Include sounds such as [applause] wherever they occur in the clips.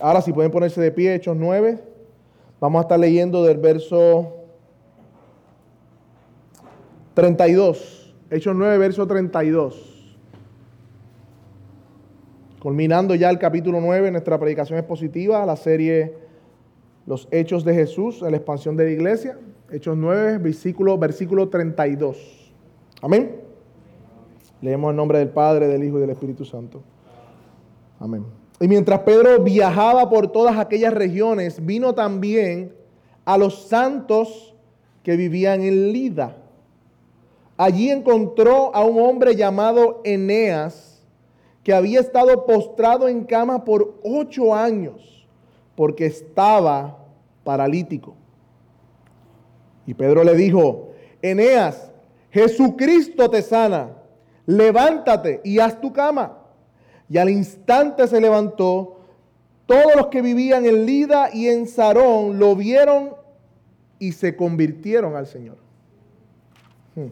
Ahora si pueden ponerse de pie, Hechos 9. Vamos a estar leyendo del verso 32. Hechos 9, verso 32. Culminando ya el capítulo 9, nuestra predicación expositiva, la serie Los Hechos de Jesús en la expansión de la iglesia. Hechos 9, versículo, versículo 32. Amén. Leemos el nombre del Padre, del Hijo y del Espíritu Santo. Amén. Y mientras Pedro viajaba por todas aquellas regiones, vino también a los santos que vivían en Lida. Allí encontró a un hombre llamado Eneas, que había estado postrado en cama por ocho años, porque estaba paralítico. Y Pedro le dijo, Eneas, Jesucristo te sana, levántate y haz tu cama. Y al instante se levantó. Todos los que vivían en Lida y en Sarón lo vieron y se convirtieron al Señor. Hmm.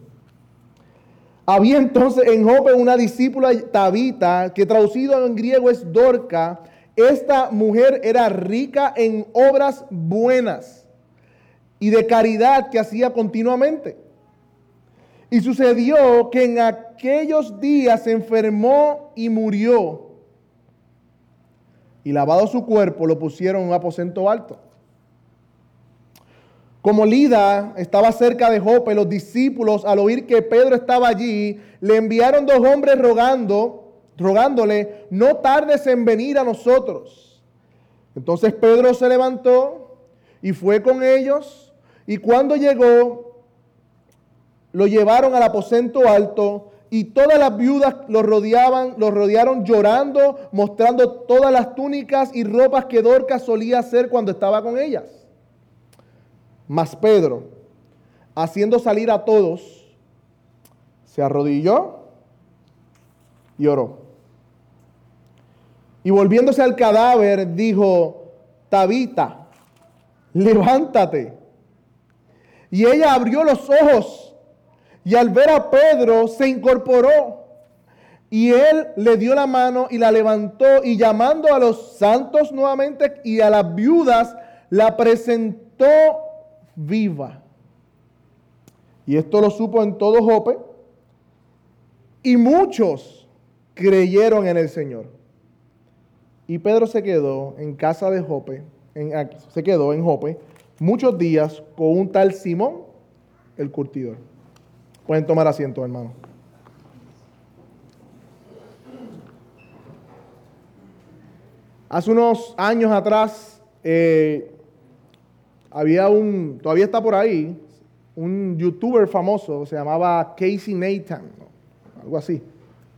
Había entonces en Jope una discípula Tabita, que traducido en griego es Dorca. Esta mujer era rica en obras buenas y de caridad que hacía continuamente. Y sucedió que en aquellos días se enfermó y murió. Y lavado su cuerpo, lo pusieron en un aposento alto. Como Lida estaba cerca de Jope, los discípulos, al oír que Pedro estaba allí, le enviaron dos hombres rogando, rogándole, no tardes en venir a nosotros. Entonces Pedro se levantó y fue con ellos, y cuando llegó, lo llevaron al aposento alto y todas las viudas lo rodeaban, lo rodearon llorando, mostrando todas las túnicas y ropas que Dorcas solía hacer cuando estaba con ellas. Mas Pedro, haciendo salir a todos, se arrodilló y oró. Y volviéndose al cadáver, dijo, Tabita, levántate. Y ella abrió los ojos y al ver a Pedro se incorporó. Y él le dio la mano y la levantó y llamando a los santos nuevamente y a las viudas, la presentó viva. Y esto lo supo en todo Jope. Y muchos creyeron en el Señor. Y Pedro se quedó en casa de Jope, se quedó en Jope muchos días con un tal Simón, el curtidor. Pueden tomar asiento, hermano. Hace unos años atrás eh, había un, todavía está por ahí, un youtuber famoso, se llamaba Casey Nathan, algo así,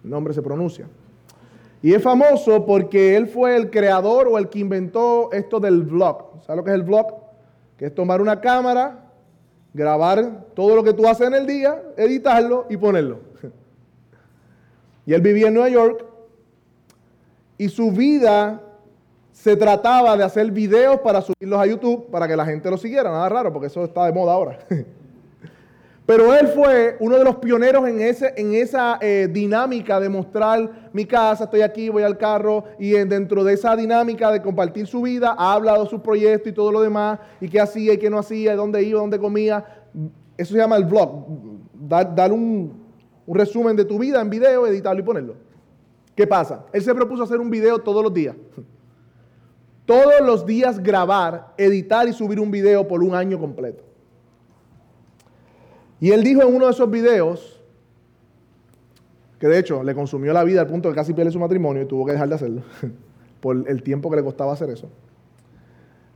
el nombre se pronuncia. Y es famoso porque él fue el creador o el que inventó esto del vlog. ¿Sabes lo que es el vlog? Que es tomar una cámara, grabar todo lo que tú haces en el día, editarlo y ponerlo. Y él vivía en Nueva York y su vida se trataba de hacer videos para subirlos a YouTube para que la gente lo siguiera. Nada raro, porque eso está de moda ahora. [laughs] Pero él fue uno de los pioneros en, ese, en esa eh, dinámica de mostrar mi casa, estoy aquí, voy al carro, y dentro de esa dinámica de compartir su vida, ha hablado su proyecto y todo lo demás, y qué hacía y qué no hacía, dónde iba, dónde comía. Eso se llama el vlog, dar, un, un resumen de tu vida en video, editarlo y ponerlo. ¿Qué pasa? Él se propuso hacer un video todos los días. [laughs] Todos los días grabar, editar y subir un video por un año completo. Y él dijo en uno de esos videos, que de hecho le consumió la vida al punto de que casi pierde su matrimonio y tuvo que dejar de hacerlo, [laughs] por el tiempo que le costaba hacer eso.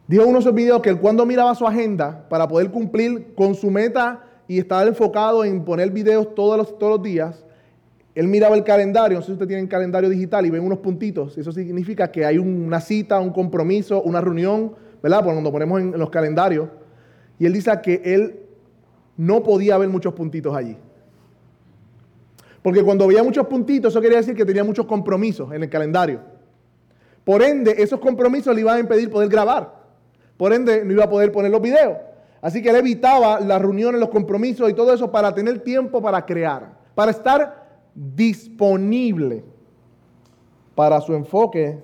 Dijo uno de esos videos que él cuando miraba su agenda para poder cumplir con su meta y estar enfocado en poner videos todos los, todos los días, él miraba el calendario, no sé si usted tiene un calendario digital y ven unos puntitos, eso significa que hay una cita, un compromiso, una reunión, ¿verdad? Cuando ponemos en los calendarios. Y él dice que él no podía haber muchos puntitos allí. Porque cuando veía muchos puntitos, eso quería decir que tenía muchos compromisos en el calendario. Por ende, esos compromisos le iban a impedir poder grabar. Por ende, no iba a poder poner los videos. Así que él evitaba las reuniones, los compromisos y todo eso para tener tiempo para crear, para estar disponible para su enfoque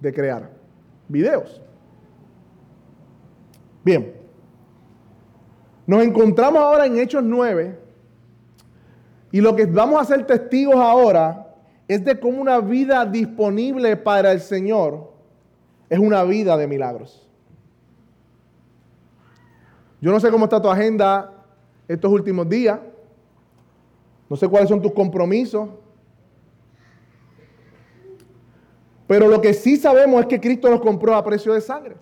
de crear, videos. Bien, nos encontramos ahora en Hechos 9 y lo que vamos a ser testigos ahora es de cómo una vida disponible para el Señor es una vida de milagros. Yo no sé cómo está tu agenda estos últimos días. No sé cuáles son tus compromisos. Pero lo que sí sabemos es que Cristo nos compró a precio de sangre.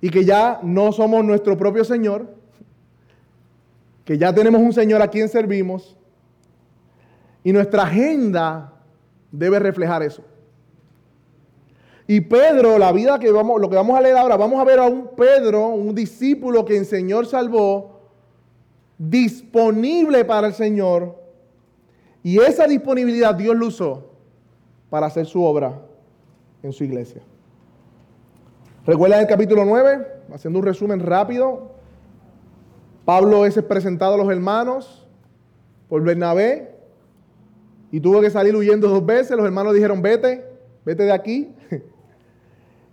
Y que ya no somos nuestro propio Señor. Que ya tenemos un Señor a quien servimos. Y nuestra agenda debe reflejar eso. Y Pedro, la vida que vamos, lo que vamos a leer ahora, vamos a ver a un Pedro, un discípulo que el Señor salvó, disponible para el Señor. Y esa disponibilidad Dios lo usó para hacer su obra en su iglesia. Recuerda el capítulo 9, haciendo un resumen rápido. Pablo es presentado a los hermanos por Bernabé y tuvo que salir huyendo dos veces. Los hermanos dijeron, vete, vete de aquí. [laughs]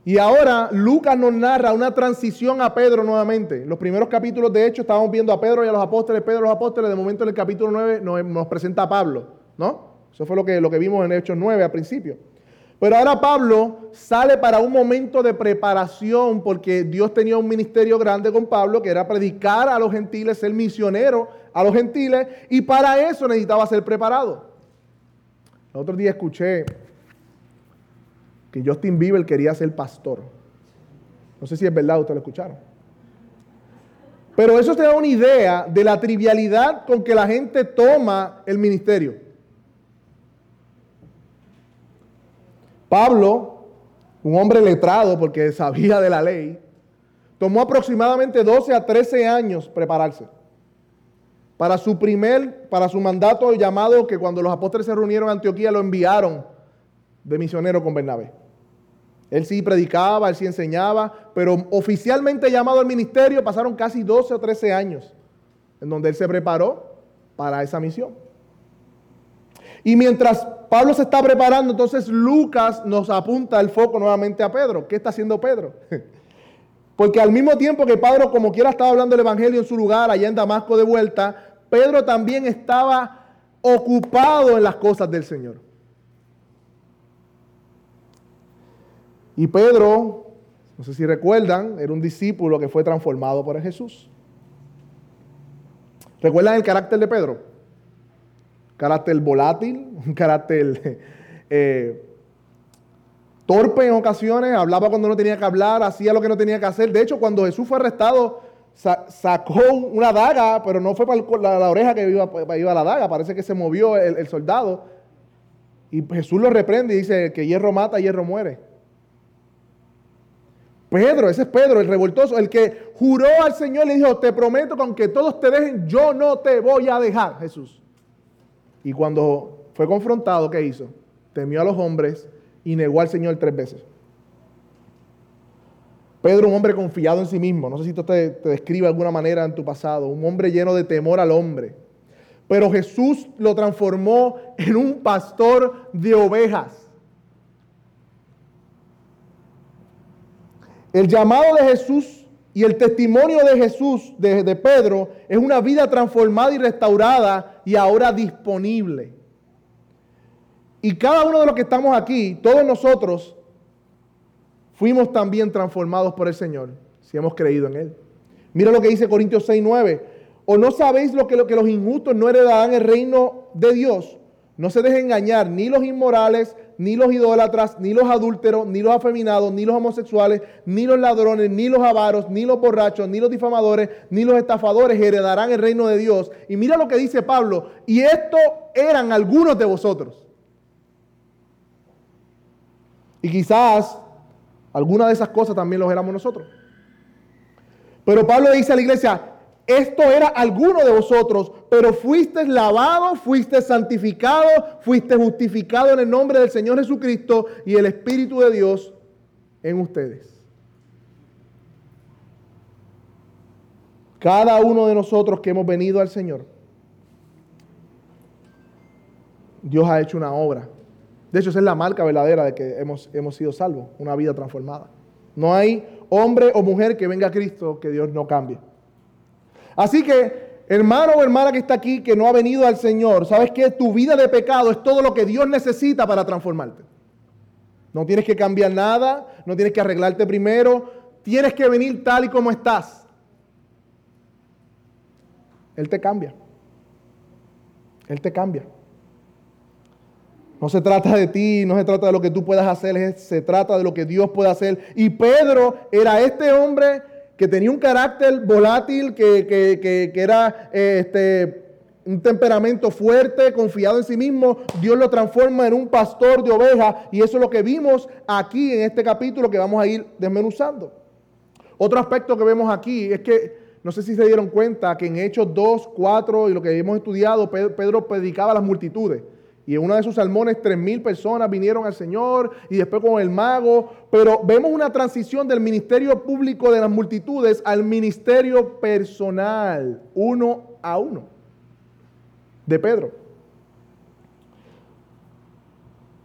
Y ahora Lucas nos narra una transición a Pedro nuevamente. Los primeros capítulos, de hecho, estábamos viendo a Pedro y a los apóstoles, Pedro y los apóstoles. De momento, en el capítulo 9 nos, presenta a Pablo, ¿no? Eso fue lo que, lo que vimos en Hechos 9 al principio. Pero ahora Pablo sale para un momento de preparación porque Dios tenía un ministerio grande con Pablo que era predicar a los gentiles, ser misionero a los gentiles y para eso necesitaba ser preparado. El otro día escuché que Justin Bieber quería ser pastor. No sé si es verdad, ustedes lo escucharon. Pero eso te da una idea de la trivialidad con que la gente toma el ministerio. Pablo, un hombre letrado porque sabía de la ley, tomó aproximadamente 12 a 13 años prepararse. Para su primer, para su mandato llamado que cuando los apóstoles se reunieron en Antioquía lo enviaron de misionero con Bernabé. Él sí predicaba, él sí enseñaba, pero oficialmente llamado al ministerio pasaron casi 12 o 13 años en donde él se preparó para esa misión. Y mientras Pablo se está preparando, entonces Lucas nos apunta el foco nuevamente a Pedro. ¿Qué está haciendo Pedro? [laughs] Porque al mismo tiempo que Pedro, como quiera, estaba hablando el Evangelio en su lugar, allá en Damasco de vuelta, Pedro también estaba ocupado en las cosas del Señor. Y Pedro, no sé si recuerdan, era un discípulo que fue transformado por Jesús. ¿Recuerdan el carácter de Pedro? Carácter volátil, [laughs] un carácter eh, torpe en ocasiones, hablaba cuando no tenía que hablar, hacía lo que no tenía que hacer. De hecho, cuando Jesús fue arrestado, sacó una daga, pero no fue para la, oreja que iba, iba, la daga, parece que se movió el, el soldado. Y Jesús lo reprende y dice que hierro mata, hierro muere. Pedro, ese es Pedro, el revoltoso, el que juró al Señor y le dijo, te prometo que aunque todos te dejen, yo no te voy a dejar, Jesús. Y cuando fue confrontado, ¿qué hizo? Temió a los hombres y negó al Señor tres veces. Pedro, un hombre confiado en sí mismo, no sé si esto te, describe de alguna manera en tu pasado, un hombre lleno de temor al hombre. Pero Jesús lo transformó en un pastor de ovejas. El llamado de Jesús y el testimonio de Jesús, de, Pedro, es una vida transformada y restaurada y ahora disponible. Y cada uno de los que estamos aquí, todos nosotros, fuimos también transformados por el Señor, si hemos creído en Él. Mira lo que dice Corintios 6, 9. ¿O no sabéis lo que, lo que los injustos no heredarán el reino de Dios? No se dejen engañar ni los inmorales, ni los idólatras, ni los adúlteros, ni los afeminados, ni los homosexuales, ni los ladrones, ni los avaros, ni los borrachos, ni los difamadores, ni los estafadores heredarán el reino de Dios. Y mira lo que dice Pablo, y esto eran algunos de vosotros. Y quizás alguna de esas cosas también los éramos nosotros. Pero Pablo dice a la iglesia, esto era alguno de vosotros, pero fuiste lavado, fuiste santificado, fuiste justificado en el nombre del Señor Jesucristo y el Espíritu de Dios en ustedes. Cada uno de nosotros que hemos venido al Señor, Dios ha hecho una obra De hecho, esa es la marca verdadera de que hemos, hemos sido salvos, una vida transformada. No hay hombre o mujer que venga a Cristo que Dios no cambie. Así que, hermano o hermana que está aquí, que no ha venido al Señor, sabes que tu vida de pecado es todo lo que Dios necesita para transformarte. No tienes que cambiar nada, no tienes que arreglarte primero, tienes que venir tal y como estás. Él te cambia. Él te cambia. No se trata de ti, no se trata de lo que tú puedas hacer, se trata de lo que Dios puede hacer. Y Pedro era este hombre que tenía un carácter volátil, que, era este, un temperamento fuerte, confiado en sí mismo. Dios lo transforma en un pastor de ovejas y eso es lo que vimos aquí en este capítulo que vamos a ir desmenuzando. Otro aspecto que vemos aquí es que no sé si se dieron cuenta que en Hechos 2, 4 y lo que hemos estudiado, Pedro predicaba a las multitudes. Y en uno de sus salmones, tres mil personas vinieron al Señor y después con el mago. Pero vemos una transición del ministerio público de las multitudes al ministerio personal, uno a uno, de Pedro.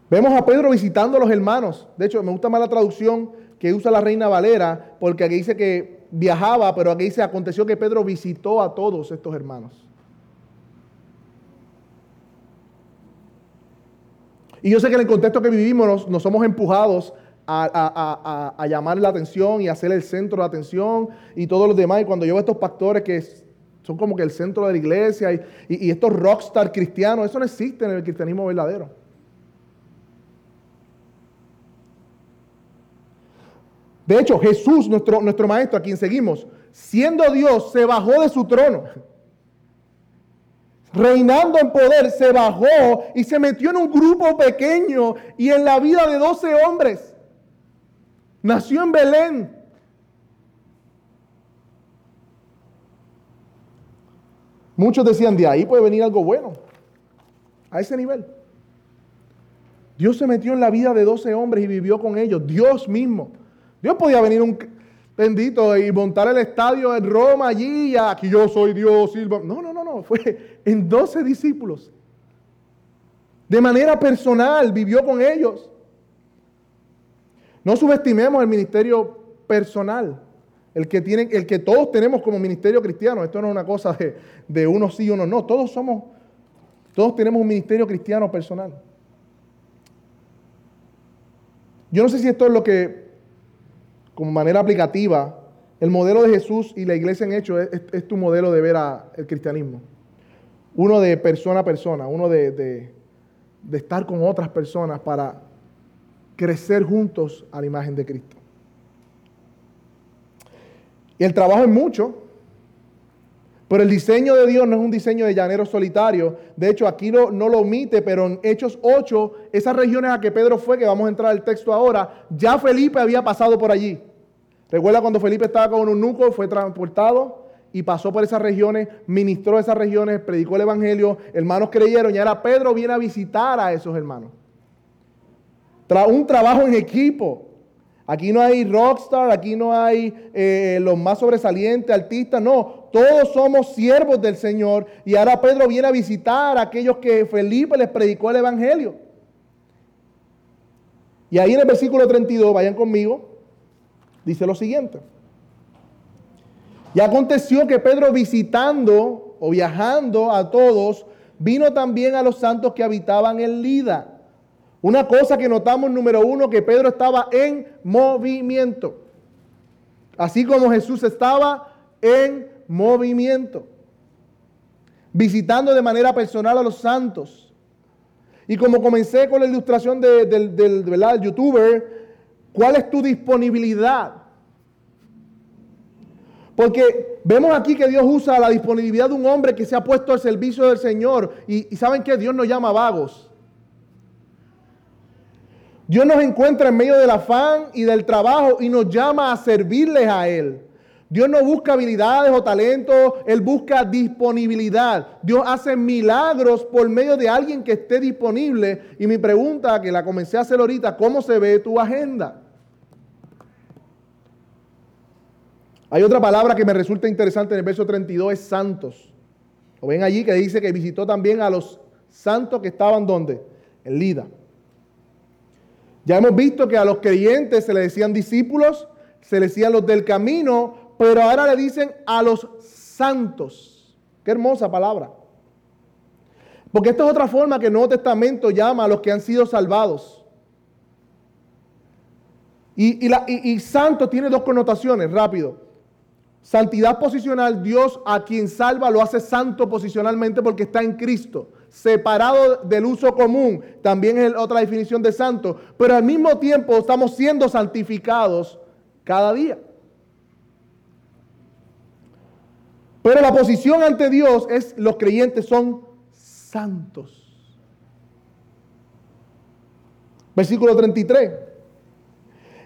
Vemos a Pedro visitando a los hermanos. De hecho, me gusta más la traducción que usa la Reina Valera, porque aquí dice que viajaba, pero aquí dice aconteció que Pedro visitó a todos estos hermanos. Y yo sé que en el contexto que vivimos nos, somos empujados a, llamar la atención y a ser el centro de atención y todos los demás. Y cuando yo veo estos pastores que son como que el centro de la iglesia y, estos rockstar cristianos, eso no existe en el cristianismo verdadero. De hecho, Jesús, nuestro, nuestro maestro, a quien seguimos, siendo Dios, se bajó de su trono reinando en poder, se bajó y se metió en un grupo pequeño y en la vida de 12 hombres. Nació en Belén. Muchos decían, de ahí puede venir algo bueno. A ese nivel. Dios se metió en la vida de 12 hombres y vivió con ellos. Dios mismo. Dios podía venir un, bendito, y montar el estadio en Roma allí, aquí yo soy Dios. No, no, no, no, fue en 12 discípulos. De manera personal vivió con ellos. No subestimemos el ministerio personal, el que, tienen, el que todos tenemos como ministerio cristiano. Esto no es una cosa de, de uno sí y uno no. Todos somos, todos tenemos un ministerio cristiano personal. Yo no sé si esto es lo que como manera aplicativa, el modelo de Jesús y la iglesia en hecho es, tu modelo de ver el cristianismo. Uno de persona a persona, uno de, de estar con otras personas para crecer juntos a la imagen de Cristo. Y el trabajo es mucho, pero el diseño de Dios no es un diseño de llanero solitario. De hecho, aquí no, no, lo omite, pero en Hechos 8, esas regiones a que Pedro fue, que vamos a entrar al texto ahora, ya Felipe había pasado por allí. Recuerda cuando Felipe estaba con un nuco, fue transportado y pasó por esas regiones, ministró esas regiones, predicó el Evangelio, hermanos creyeron y ahora Pedro viene a visitar a esos hermanos. un trabajo en equipo. Aquí no hay rockstar, aquí no hay eh, los más sobresalientes, artistas, no. Todos somos siervos del Señor y ahora Pedro viene a visitar a aquellos que Felipe les predicó el Evangelio. Y ahí en el versículo 32, vayan conmigo, dice lo siguiente. Y aconteció que Pedro visitando o viajando a todos, vino también a los santos que habitaban en Lida una cosa que notamos, número uno, que Pedro estaba en movimiento. Así como Jesús estaba en movimiento. Visitando de manera personal a los santos. Y como comencé con la ilustración del, del youtuber, ¿cuál es tu disponibilidad? Porque vemos aquí que Dios usa la disponibilidad de un hombre que se ha puesto al servicio del Señor. Y, saben que Dios no llama vagos. Dios nos encuentra en medio del afán y del trabajo y nos llama a servirles a Él. Dios no busca habilidades o talentos, Él busca disponibilidad. Dios hace milagros por medio de alguien que esté disponible. Y mi pregunta, que la comencé a hacer ahorita, ¿cómo se ve tu agenda? Hay otra palabra que me resulta interesante en el verso 32, es santos. Lo ven allí que dice que visitó también a los santos que estaban donde? En Lida. Ya hemos visto que a los creyentes se les decían discípulos, se les decían los del camino, pero ahora le dicen a los santos. Qué hermosa palabra. Porque esta es otra forma que el Nuevo Testamento llama a los que han sido salvados. Y, y, santo tiene dos connotaciones, rápido. Santidad posicional, Dios a quien salva lo hace santo posicionalmente porque está en Cristo. Separado del uso común, también es otra definición de santo. Pero al mismo tiempo estamos siendo santificados cada día. Pero la posición ante Dios es los creyentes son santos. Versículo 33.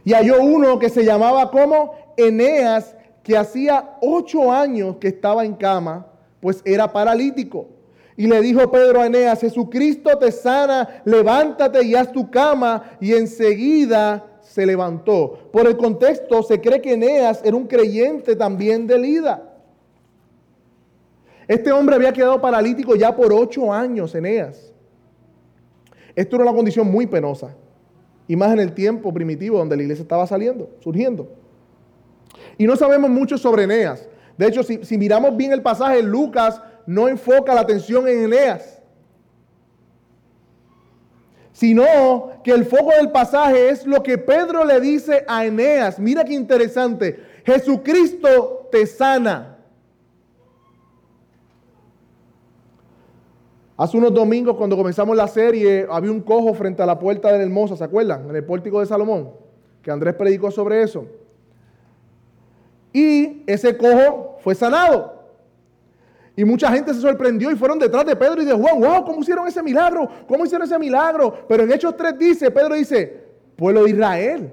Y halló uno que se llamaba como Eneas, que hacía ocho años que estaba en cama, pues era paralítico. Y le dijo Pedro a Eneas, Jesucristo te sana, levántate y haz tu cama. Y enseguida se levantó. Por el contexto, se cree que Eneas era un creyente también de Lida. Este hombre había quedado paralítico ya por ocho años, Eneas. Esto era una condición muy penosa. Y más en el tiempo primitivo donde la iglesia estaba saliendo, surgiendo. Y no sabemos mucho sobre Eneas. De hecho, si, miramos bien el pasaje, Lucas no enfoca la atención en Eneas. Sino que el foco del pasaje es lo que Pedro le dice a Eneas. Mira qué interesante. Jesucristo te sana. Hace unos domingos cuando comenzamos la serie había un cojo frente a la puerta de la hermosa, ¿se acuerdan? En el pórtico de Salomón, que Andrés predicó sobre eso. Y ese cojo fue sanado. Y mucha gente se sorprendió y fueron detrás de Pedro y de Juan, wow, ¿cómo hicieron ese milagro? ¿Cómo hicieron ese milagro? Pero en Hechos 3 dice, Pedro dice, pueblo de Israel,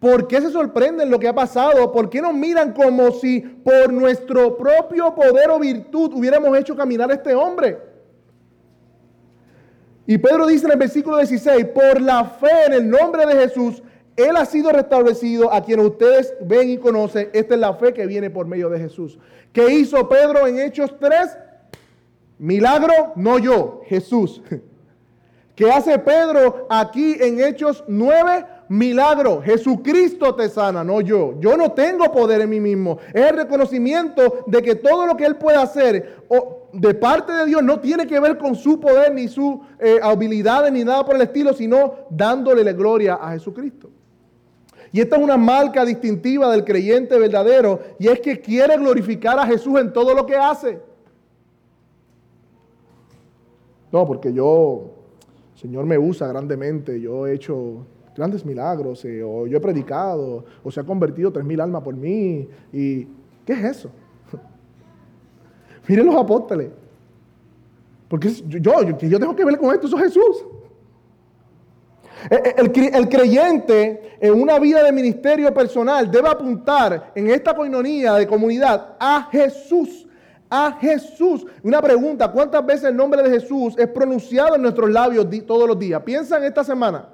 ¿por qué se sorprenden lo que ha pasado? ¿Por qué nos miran como si por nuestro propio poder o virtud hubiéramos hecho caminar a este hombre? Y Pedro dice en el versículo 16, por la fe en el nombre de Jesús, Él ha sido restablecido a quien ustedes ven y conocen. Esta es la fe que viene por medio de Jesús. ¿Qué hizo Pedro en Hechos 3? Milagro, no yo, Jesús. [laughs] ¿Qué hace Pedro aquí en Hechos 9? Milagro. Jesucristo te sana, no yo. Yo no tengo poder en mí mismo. Es el reconocimiento de que todo lo que Él puede hacer de parte de Dios no tiene que ver con su poder ni su eh, habilidades ni nada por el estilo, sino dándole la gloria a Jesucristo. Y esta es una marca distintiva del creyente verdadero y es que quiere glorificar a Jesús en todo lo que hace. No, porque yo, Señor me usa grandemente, yo he hecho grandes milagros, eh, o yo he predicado, o se ha convertido tres mil almas por mí. ¿Y qué es eso? [laughs] Miren los apóstoles. Porque yo, yo, yo tengo que ver con esto, eso es Jesús. El, el, creyente en una vida de ministerio personal debe apuntar en esta coinonía de comunidad a Jesús. A Jesús. Una pregunta, ¿cuántas veces el nombre de Jesús es pronunciado en nuestros labios todos los días? Piensa en esta semana.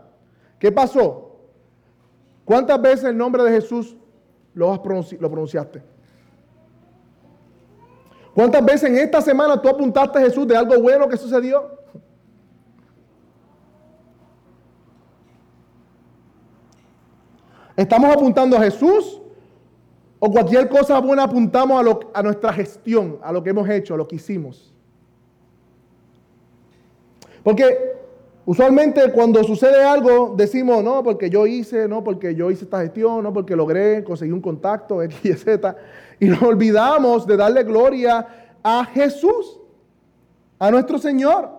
¿Qué pasó? ¿Cuántas veces el nombre de Jesús lo, lo pronunciaste? ¿Cuántas veces en esta semana tú apuntaste a Jesús de algo bueno que sucedió? ¿Estamos apuntando a Jesús? ¿O cualquier cosa buena apuntamos a, nuestra gestión, a lo que hemos hecho, a lo que hicimos? Porque usualmente cuando sucede algo decimos, no, porque yo hice, no, porque yo hice esta gestión, no, porque logré conseguir un contacto, [laughs] X, Y, Z. Y nos olvidamos de darle gloria a Jesús, a nuestro Señor.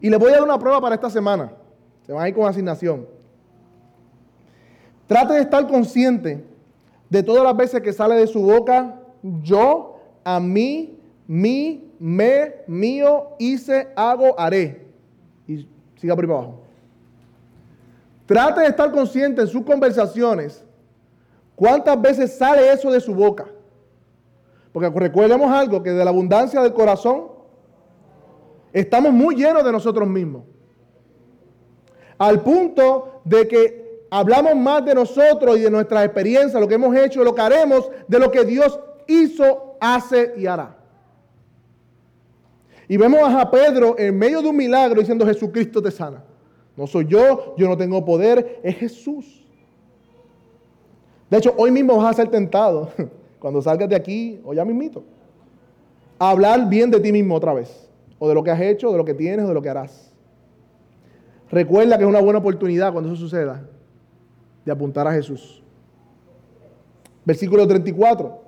Y le voy a dar una prueba para esta semana. Se van a ir con asignación. Trate de estar consciente de todas las veces que sale de su boca yo, a mí, mi, me, mío, hice, hago, haré. Y siga por ahí abajo. Trate de estar consciente en sus conversaciones ¿Cuántas veces sale eso de su boca? Porque recordemos algo, que de la abundancia del corazón estamos muy llenos de nosotros mismos. Al punto de que hablamos más de nosotros y de nuestras experiencias, lo que hemos hecho, lo que haremos, de lo que Dios hizo, hace y hará. Y vemos a Pedro en medio de un milagro diciendo Jesucristo te sana. No soy yo, yo no tengo poder, es Jesús. De hecho, hoy mismo vas a ser tentado, [laughs] cuando salgas de aquí, o ya mismito, a hablar bien de ti mismo otra vez, o de lo que has hecho, de lo que tienes, o de lo que harás. Recuerda que es una buena oportunidad cuando eso suceda, de apuntar a Jesús. Versículo 34.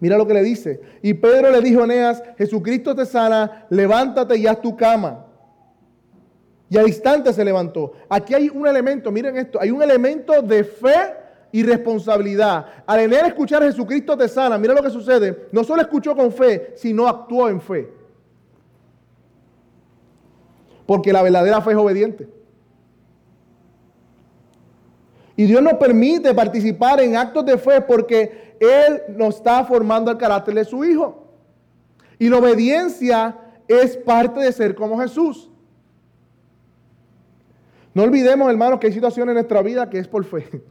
Mira lo que le dice. Y Pedro le dijo a Eneas, Jesucristo te sana, levántate y haz tu cama. Y al instante se levantó. Aquí hay un elemento, miren esto, hay un elemento de fe y responsabilidad. Al Eneas escuchar Jesucristo te sana, mira lo que sucede. No solo escuchó con fe, sino actuó en fe. Porque la verdadera fe es obediente. Y Dios nos permite participar en actos de fe porque él nos está formando el carácter de su Hijo. Y la obediencia es parte de ser como Jesús. No olvidemos, hermanos, que hay situaciones en nuestra vida que es por fe.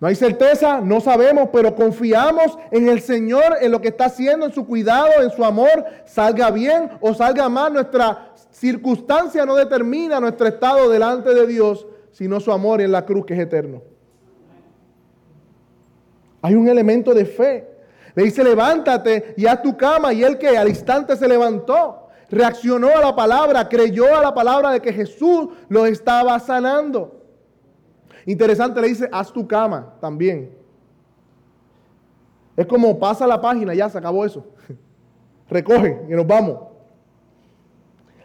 No hay certeza, no sabemos, pero confiamos en el Señor, en lo que está haciendo, en su cuidado, en su amor, salga bien o salga mal. Nuestra circunstancia no determina nuestro estado delante de Dios, sino su amor en la cruz que es eterno. Hay un elemento de fe. Le dice, levántate y haz tu cama. Y él que al instante se levantó, reaccionó a la palabra, creyó a la palabra de que Jesús lo estaba sanando. Interesante, le dice, haz tu cama también. Es como pasa la página, ya se acabó eso. [laughs] Recoge y nos vamos.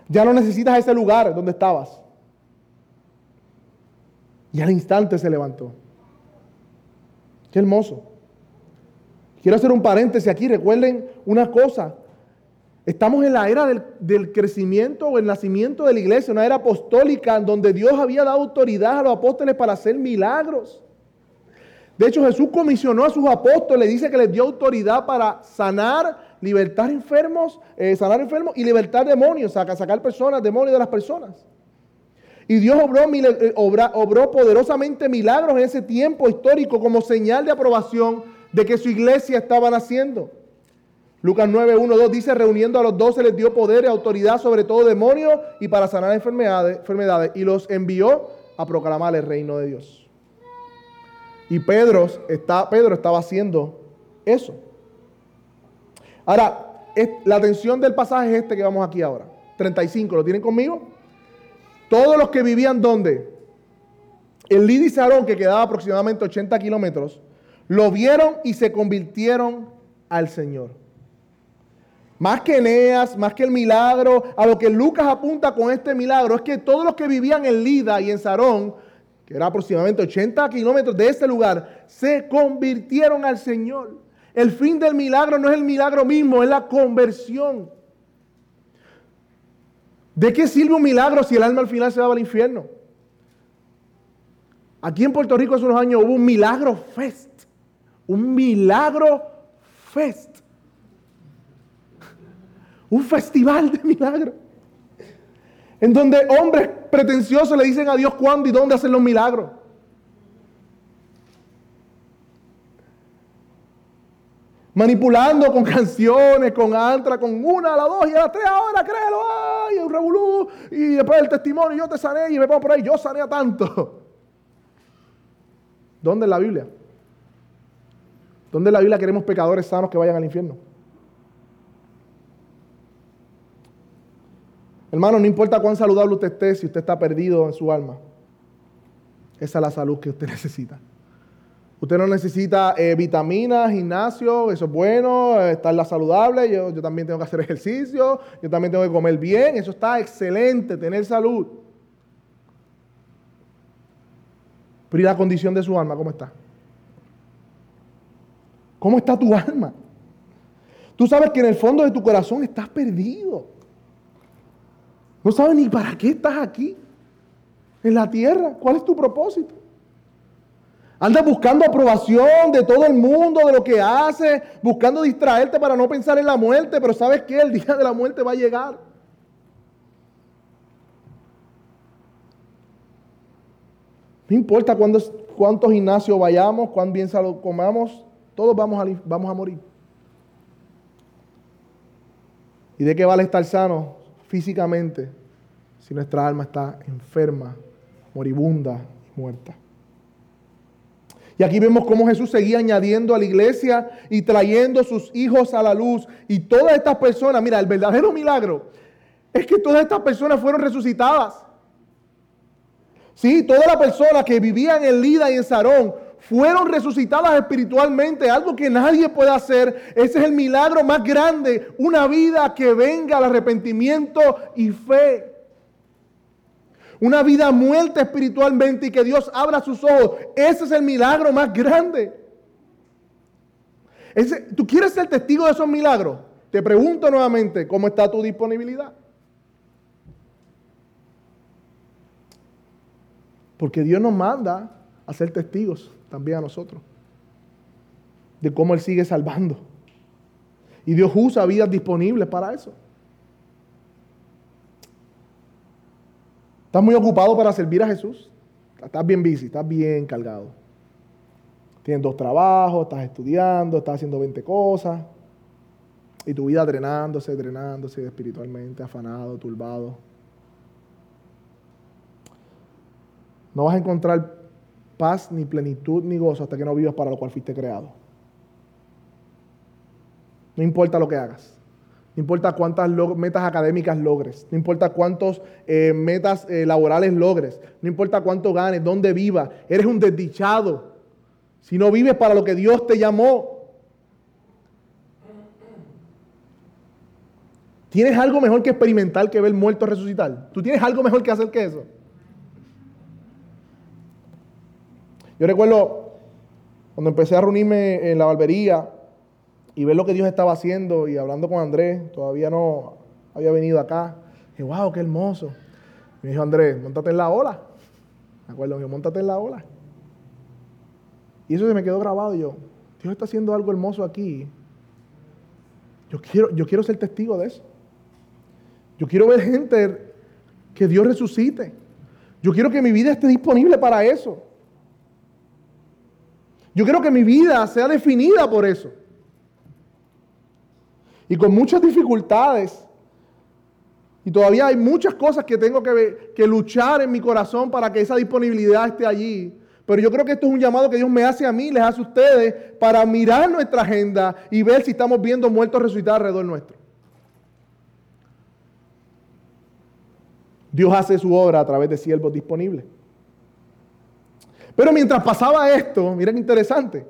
Ya no necesitas ese lugar donde estabas. Y al instante se levantó. Qué hermoso. Quiero hacer un paréntesis aquí. Recuerden una cosa. Estamos en la era del, crecimiento o el nacimiento de la iglesia, una era apostólica en donde Dios había dado autoridad a los apóstoles para hacer milagros. De hecho, Jesús comisionó a sus apóstoles, dice que les dio autoridad para sanar, libertar enfermos, eh, sanar enfermos y libertar demonios, sacar personas, demonios de las personas. Y Dios eh, obró, poderosamente milagros en ese tiempo histórico como señal de aprobación de que su iglesia estaba naciendo. Lucas 9, 1, 2 dice, reuniendo a los doce les dio poder y autoridad sobre todo demonio y para sanar enfermedades, enfermedades y los envió a proclamar el reino de Dios. Y Pedro, está, Pedro estaba haciendo eso. Ahora, la atención del pasaje es este que vamos aquí ahora. 35, ¿lo tienen conmigo? Todos los que vivían donde? El Lid Sarón, que quedaba aproximadamente 80 kilómetros, lo vieron y se convirtieron al Señor. Más que Eneas, más que el milagro, a lo que Lucas apunta con este milagro es que todos los que vivían en Lida y en Sarón, que era aproximadamente 80 kilómetros de ese lugar, se convirtieron al Señor. El fin del milagro no es el milagro mismo, es la conversión. ¿De qué sirve un milagro si el alma al final se va al infierno? Aquí en Puerto Rico hace unos años hubo un milagro fest. Un milagro fest. Un festival de milagros. En donde hombres pretenciosos le dicen a Dios cuándo y dónde hacen los milagros. manipulando con canciones, con antra, con una, a la dos y a las tres ahora, créelo, ay, un revolú, y después el testimonio, yo te sané y me pongo por ahí, yo sané a tanto. [laughs] ¿Dónde en la Biblia? ¿Dónde en la Biblia queremos pecadores sanos que vayan al infierno? Hermano, no importa cuán saludable usted esté, si usted está perdido en su alma. Esa es la salud que usted [laughs] necesita. Usted no necesita eh, vitaminas, gimnasio, eso es bueno, eh, estar saludable, yo, yo también tengo que hacer ejercicio, yo también tengo que comer bien, eso está excelente, tener salud. Pero ¿y la condición de su alma cómo está? ¿Cómo está tu [laughs] alma? Tú sabes que en el fondo de tu corazón estás perdido. No sabes ni para qué estás aquí, en la tierra. ¿Cuál es tu propósito? Andas buscando aprobación de todo el mundo, de lo que hace, buscando distraerte para no pensar en la muerte, pero sabes que el día de la muerte va a llegar. No importa cuántos gimnasios vayamos, cuán bien salud comamos, todos vamos a, vamos a morir. ¿Y de qué vale estar sano físicamente si nuestra alma está enferma, moribunda y muerta. Y aquí vemos cómo Jesús seguía añadiendo a la iglesia y trayendo sus hijos a la luz. Y todas estas personas, mira, el verdadero milagro es que todas estas personas fueron resucitadas. Sí, todas las personas que vivían en Lida y en Sarón fueron resucitadas espiritualmente, algo que nadie puede hacer. Ese es el milagro más grande, una vida que venga al arrepentimiento y fe. Una vida muerta espiritualmente y que Dios abra sus ojos. Ese es el milagro más grande. ¿Tú quieres ser testigo de esos milagros? Te pregunto nuevamente, ¿cómo está tu disponibilidad? Porque Dios nos manda a ser testigos también a nosotros de cómo Él sigue salvando. Y Dios usa vidas disponibles para eso. ¿Estás muy ocupado para servir a Jesús? Estás bien busy, estás bien cargado. Tienes dos trabajos, estás estudiando, estás haciendo 20 cosas. Y tu vida drenándose, drenándose espiritualmente, afanado, turbado. No vas a encontrar paz, ni plenitud, ni gozo hasta que no vivas para lo cual fuiste creado. No importa lo que hagas. No importa cuántas metas académicas logres, no importa cuántas eh, metas eh, laborales logres, no importa cuánto ganes, dónde vivas, eres un desdichado. Si no vives para lo que Dios te llamó, ¿tienes algo mejor que experimentar que ver muertos resucitar? ¿Tú tienes algo mejor que hacer que eso? Yo recuerdo cuando empecé a reunirme en la barbería y ver lo que Dios estaba haciendo y hablando con Andrés, todavía no había venido acá. Dije, wow, qué hermoso. Me dijo Andrés, montate en la ola. Me acuerdo, me dijo, montate en la ola. Y eso se me quedó grabado. Y yo, Dios está haciendo algo hermoso aquí. Yo quiero, yo quiero ser testigo de eso. Yo quiero ver gente que Dios resucite. Yo quiero que mi vida esté disponible para eso. Yo quiero que mi vida sea definida por eso y con muchas dificultades. Y todavía hay muchas cosas que tengo que, luchar en mi corazón para que esa disponibilidad esté allí. Pero yo creo que esto es un llamado que Dios me hace a mí, les hace a ustedes, para mirar nuestra agenda y ver si estamos viendo muertos resucitados alrededor nuestro. Dios hace su obra a través de siervos disponibles. Pero mientras pasaba esto, miren qué interesante,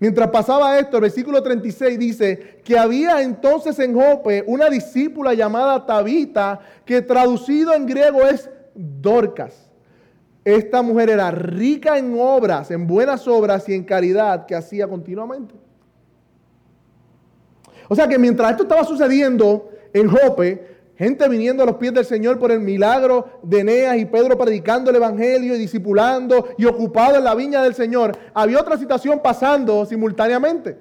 Mientras pasaba esto, el versículo 36 dice que había entonces en Jope una discípula llamada Tabita, que traducido en griego es Dorcas. Esta mujer era rica en obras, en buenas obras y en caridad que hacía continuamente. O sea que mientras esto estaba sucediendo en Jope, Gente viniendo a los pies del Señor por el milagro de Eneas y Pedro predicando el Evangelio y discipulando y ocupado en la viña del Señor. Había otra situación pasando simultáneamente.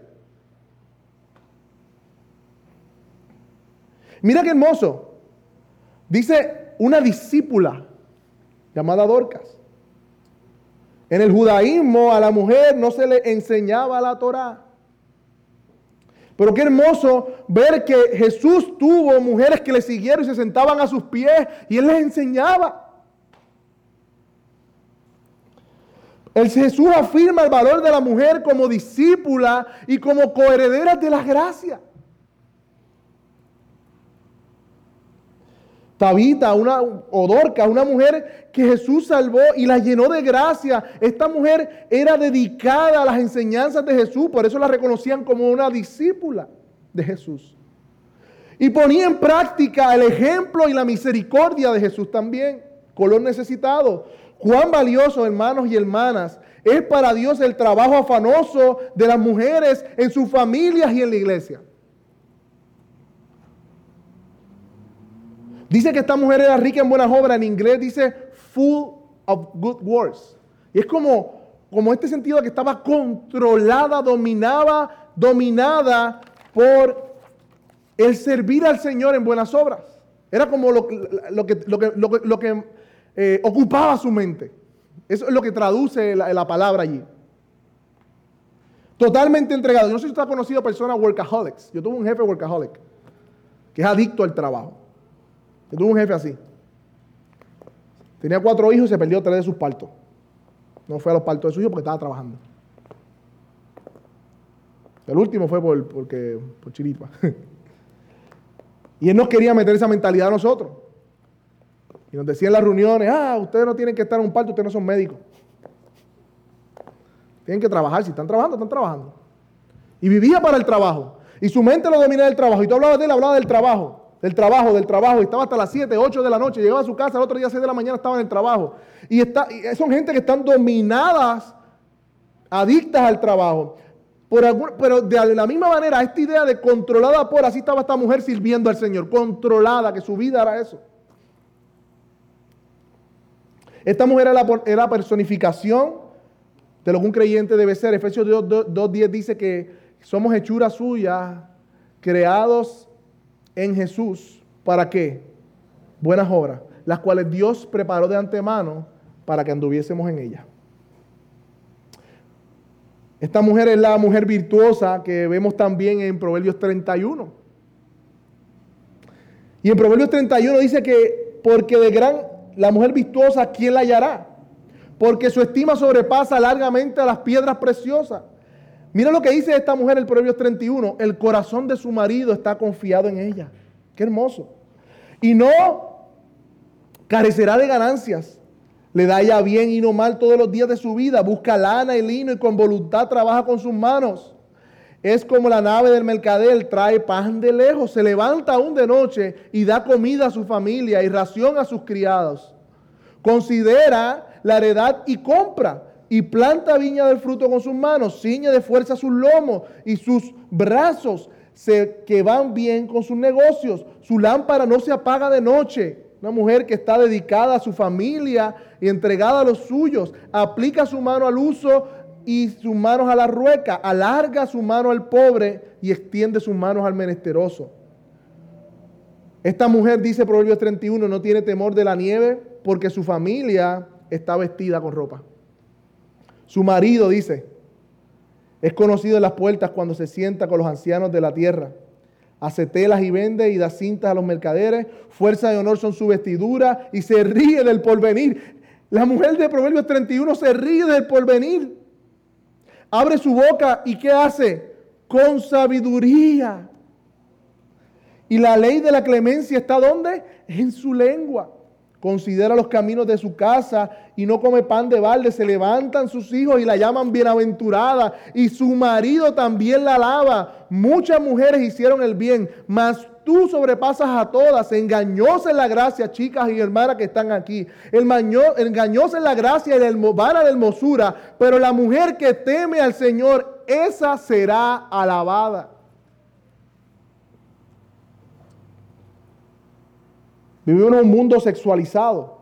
Mira qué hermoso. Dice una discípula llamada Dorcas. En el judaísmo a la mujer no se le enseñaba la Torah. Pero qué hermoso ver que Jesús tuvo mujeres que le siguieron y se sentaban a sus pies y Él les enseñaba. El Jesús afirma el valor de la mujer como discípula y como coheredera de la gracia. Tabita, una Odorca, una mujer que Jesús salvó y la llenó de gracia. Esta mujer era dedicada a las enseñanzas de Jesús, por eso la reconocían como una discípula de Jesús. Y ponía en práctica el ejemplo y la misericordia de Jesús también. Color necesitado. Cuán valioso, hermanos y hermanas, es para Dios el trabajo afanoso de las mujeres en sus familias y en la iglesia. Dice que esta mujer era rica en buenas obras. En inglés dice full of good works. Y es como, como este sentido de que estaba controlada, dominaba, dominada por el servir al Señor en buenas obras. Era como lo, que, lo que, eh, ocupaba su mente. Eso es lo que traduce la, la palabra allí. Totalmente entregado. Yo no sé si usted ha conocido personas workaholics. Yo tuve un jefe workaholic que es adicto al trabajo. Yo tuve un jefe así. Tenía cuatro hijos y se perdió tres de sus partos. No fue a los partos de sus hijos porque estaba trabajando. El último fue por, porque, por chiripa. [laughs] y él nos quería meter esa mentalidad a nosotros. Y nos decía en las reuniones, ah, ustedes no tienen que estar en un parto, ustedes no son médicos. Tienen que trabajar, si están trabajando, están trabajando. Y vivía para el trabajo. Y su mente lo dominaba del trabajo. Y tú hablabas de él, hablaba del trabajo del trabajo, del trabajo, y estaba hasta las 7, 8 de la noche, llegaba a su casa, el otro día 6 de la mañana estaba en el trabajo. Y, está, son gente que están dominadas, adictas al trabajo. Por pero de la misma manera, esta idea de controlada por, así estaba esta mujer sirviendo al Señor, controlada, que su vida era eso. Esta mujer era la, era personificación de lo que un creyente debe ser. Efesios 2.10 dice que somos hechuras suyas, creados en Jesús, ¿para qué? Buenas obras, las cuales Dios preparó de antemano para que anduviésemos en ellas. Esta mujer es la mujer virtuosa que vemos también en Proverbios 31. Y en Proverbios 31 dice que porque de gran la mujer virtuosa, ¿quién la hallará? Porque su estima sobrepasa largamente a las piedras preciosas. Mira lo que dice esta mujer en Proverbios 31. El corazón de su marido está confiado en ella. Qué hermoso. Y no carecerá de ganancias. Le da ya bien y no mal todos los días de su vida. Busca lana y lino y con voluntad trabaja con sus manos. Es como la nave del mercader, trae pan de lejos, se levanta aún de noche y da comida a su familia y ración a sus criados. Considera la heredad y compra y planta viña del fruto con sus manos, ciñe de fuerza sus lomos y sus brazos se, que van bien con sus negocios. Su lámpara no se apaga de noche. Una mujer que está dedicada a su familia y entregada a los suyos, aplica su mano al uso y sus manos a la rueca, alarga su mano al pobre y extiende sus manos al menesteroso. Esta mujer, dice Proverbios 31, no tiene temor de la nieve porque su familia está vestida con ropa. Su marido dice, es conocido en las puertas cuando se sienta con los ancianos de la tierra. Hace telas y vende y da cintas a los mercaderes. Fuerza de honor son su vestidura y se ríe del porvenir. La mujer de Proverbios 31 se ríe del porvenir. Abre su boca y ¿qué hace? Con sabiduría. Y la ley de la clemencia está ¿dónde? En su lengua. Considera los caminos de su casa y no come pan de balde. Se levantan sus hijos y la llaman bienaventurada. Y su marido también la alaba. Muchas mujeres hicieron el bien, mas tú sobrepasas a todas. Engañosa en la gracia, chicas y hermanas que están aquí. El engañosa en la gracia y la vana de hermosura. Pero la mujer que teme al Señor, esa será alabada. Vivimos en un mundo sexualizado,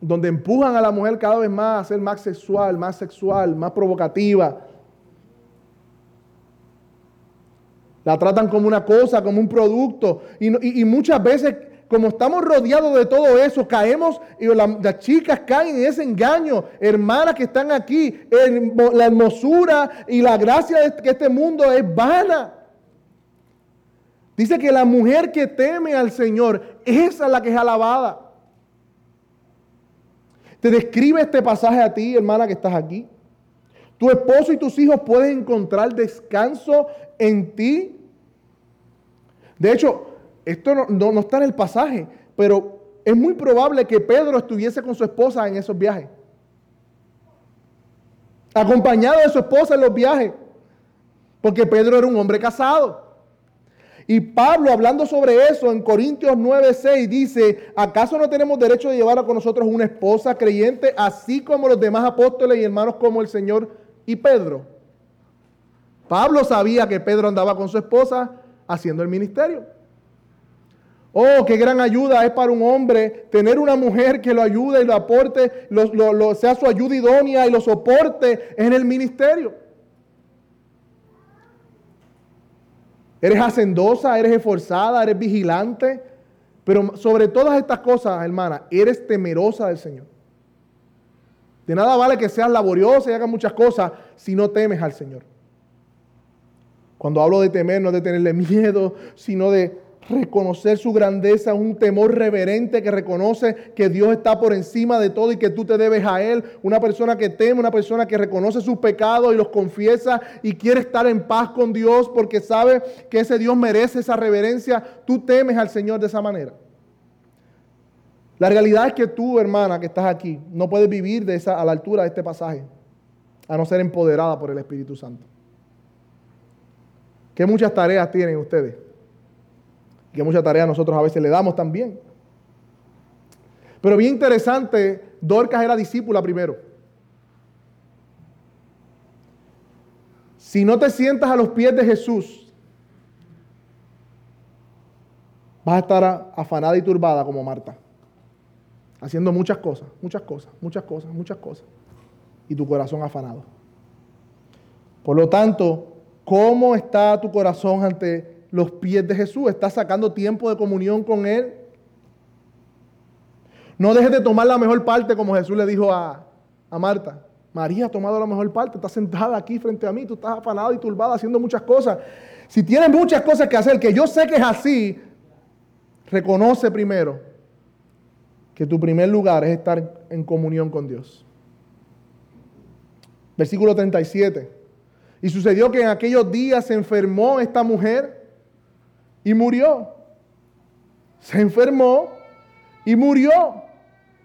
donde empujan a la mujer cada vez más a ser más sexual, más sexual, más provocativa. La tratan como una cosa, como un producto. Y, muchas veces, como estamos rodeados de todo eso, caemos y las chicas caen en ese engaño. Hermanas que están aquí, la hermosura y la gracia de que este mundo es vana. Dice que la mujer que teme al Señor, esa es la que es alabada. Te describe este pasaje a ti, hermana, que estás aquí. Tu esposo y tus hijos pueden encontrar descanso en ti. De hecho, esto no, está en el pasaje, pero es muy probable que Pedro estuviese con su esposa en esos viajes. Acompañado de su esposa en los viajes. Porque Pedro era un hombre casado. Y Pablo, hablando sobre eso en Corintios 9:6, dice: ¿Acaso no tenemos derecho de llevar con nosotros una esposa creyente, así como los demás apóstoles y hermanos como el Señor y Pedro? Pablo sabía que Pedro andaba con su esposa haciendo el ministerio. Oh, qué gran ayuda es para un hombre tener una mujer que lo ayude y lo aporte, sea su ayuda idónea y lo soporte en el ministerio. Eres hacendosa, eres esforzada, eres vigilante. Pero sobre todas estas cosas, hermana, eres temerosa del Señor. De nada vale que seas laboriosa y hagas muchas cosas si no temes al Señor. Cuando hablo de temer, no de tenerle [laughs] miedo, sino de reconocer su grandeza, un temor reverente que reconoce que Dios está por encima de todo y que tú te debes a Él. Una persona que teme, una persona que reconoce sus pecados y los confiesa y quiere estar en paz con Dios porque sabe que ese Dios merece esa reverencia. Tú temes al Señor de esa manera. La realidad es que tú, hermana, que estás aquí, no puedes vivir de esa, a la altura de este pasaje, a no ser empoderada por el Espíritu Santo. ¿Qué muchas tareas tienen ustedes? Que mucha tarea nosotros a veces le damos también. Pero bien interesante, Dorcas era discípula primero. Si no te sientas a los pies de Jesús, vas a estar afanada y turbada como Marta, haciendo muchas cosas, muchas cosas, muchas cosas, muchas cosas, y tu corazón afanado. Por lo tanto, ¿cómo está tu corazón ante los pies de Jesús, estás sacando tiempo de comunión con Él. No dejes de tomar la mejor parte como Jesús le dijo a, Marta. María ha tomado la mejor parte, está sentada aquí frente a mí, tú estás afanado y turbada haciendo muchas cosas. Si tienes muchas cosas que hacer, que yo sé que es así, reconoce primero que tu primer lugar es estar en comunión con Dios. Versículo 37. Y sucedió que en aquellos días se enfermó esta mujer y murió. Se enfermó y murió.